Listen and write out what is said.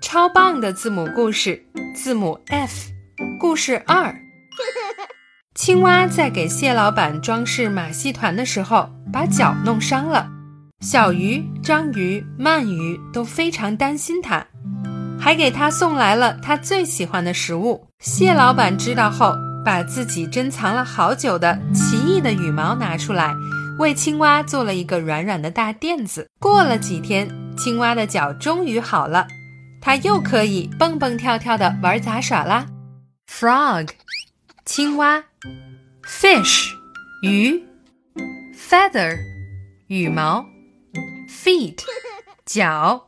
超棒的字母故事，字母 F。故事二：青蛙在给蟹老板装饰马戏团的时候，把脚弄伤了。小鱼、章鱼、鳗鱼都非常担心它，还给他送来了他最喜欢的食物。蟹老板知道后，把自己珍藏了好久的奇异的羽毛拿出来，为青蛙做了一个软软的大垫子。过了几天，青蛙的脚终于好了，它又可以蹦蹦跳跳的玩杂耍啦。Frog，青蛙；Fish，鱼；Feather，羽毛。feet，脚。